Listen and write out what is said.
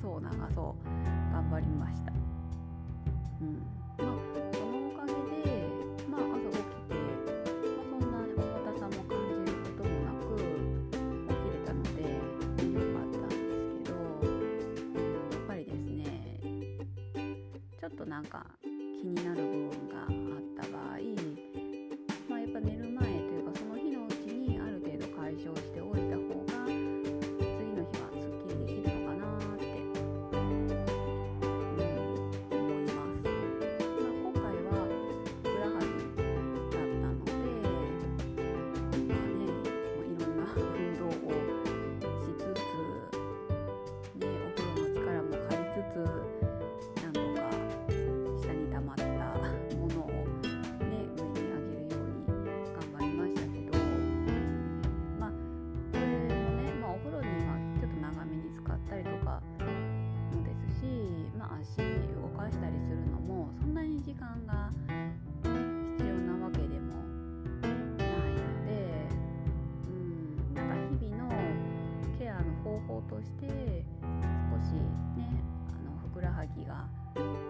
そう流そう頑張りました。うんまあ、そのおかげで、まあ、朝起きて、ま、そんな重たさも感じることもなく起きれたので良かったんですけどやっぱりですねちょっとなんか気になるずなんとか下に溜まったものを、ね、上に上げるように頑張りましたけど、まあ、これもね、まあ、お風呂にはちょっと長めに使ったりとかもですし、まあ、足動かしたりするのもそんなに時間が 아!